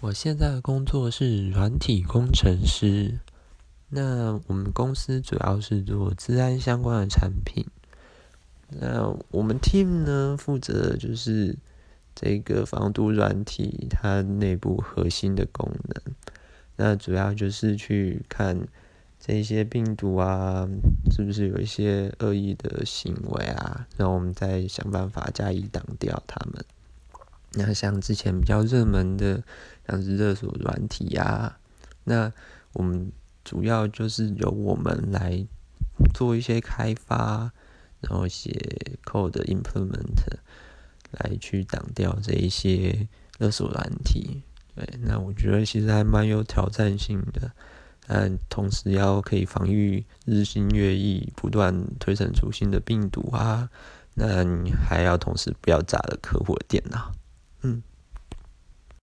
我现在的工作是软体工程师。那我们公司主要是做治安相关的产品。那我们 team 呢，负责就是这个防毒软体它内部核心的功能。那主要就是去看这些病毒啊，是不是有一些恶意的行为啊？然后我们再想办法加以挡掉他们。那像之前比较热门的，像是热锁软体呀，那我们主要就是由我们来做一些开发，然后写 code implement 来去挡掉这一些热锁软体。对，那我觉得其实还蛮有挑战性的，但同时要可以防御日新月异、不断推陈出新的病毒啊，那你还要同时不要炸了客户的电脑。嗯。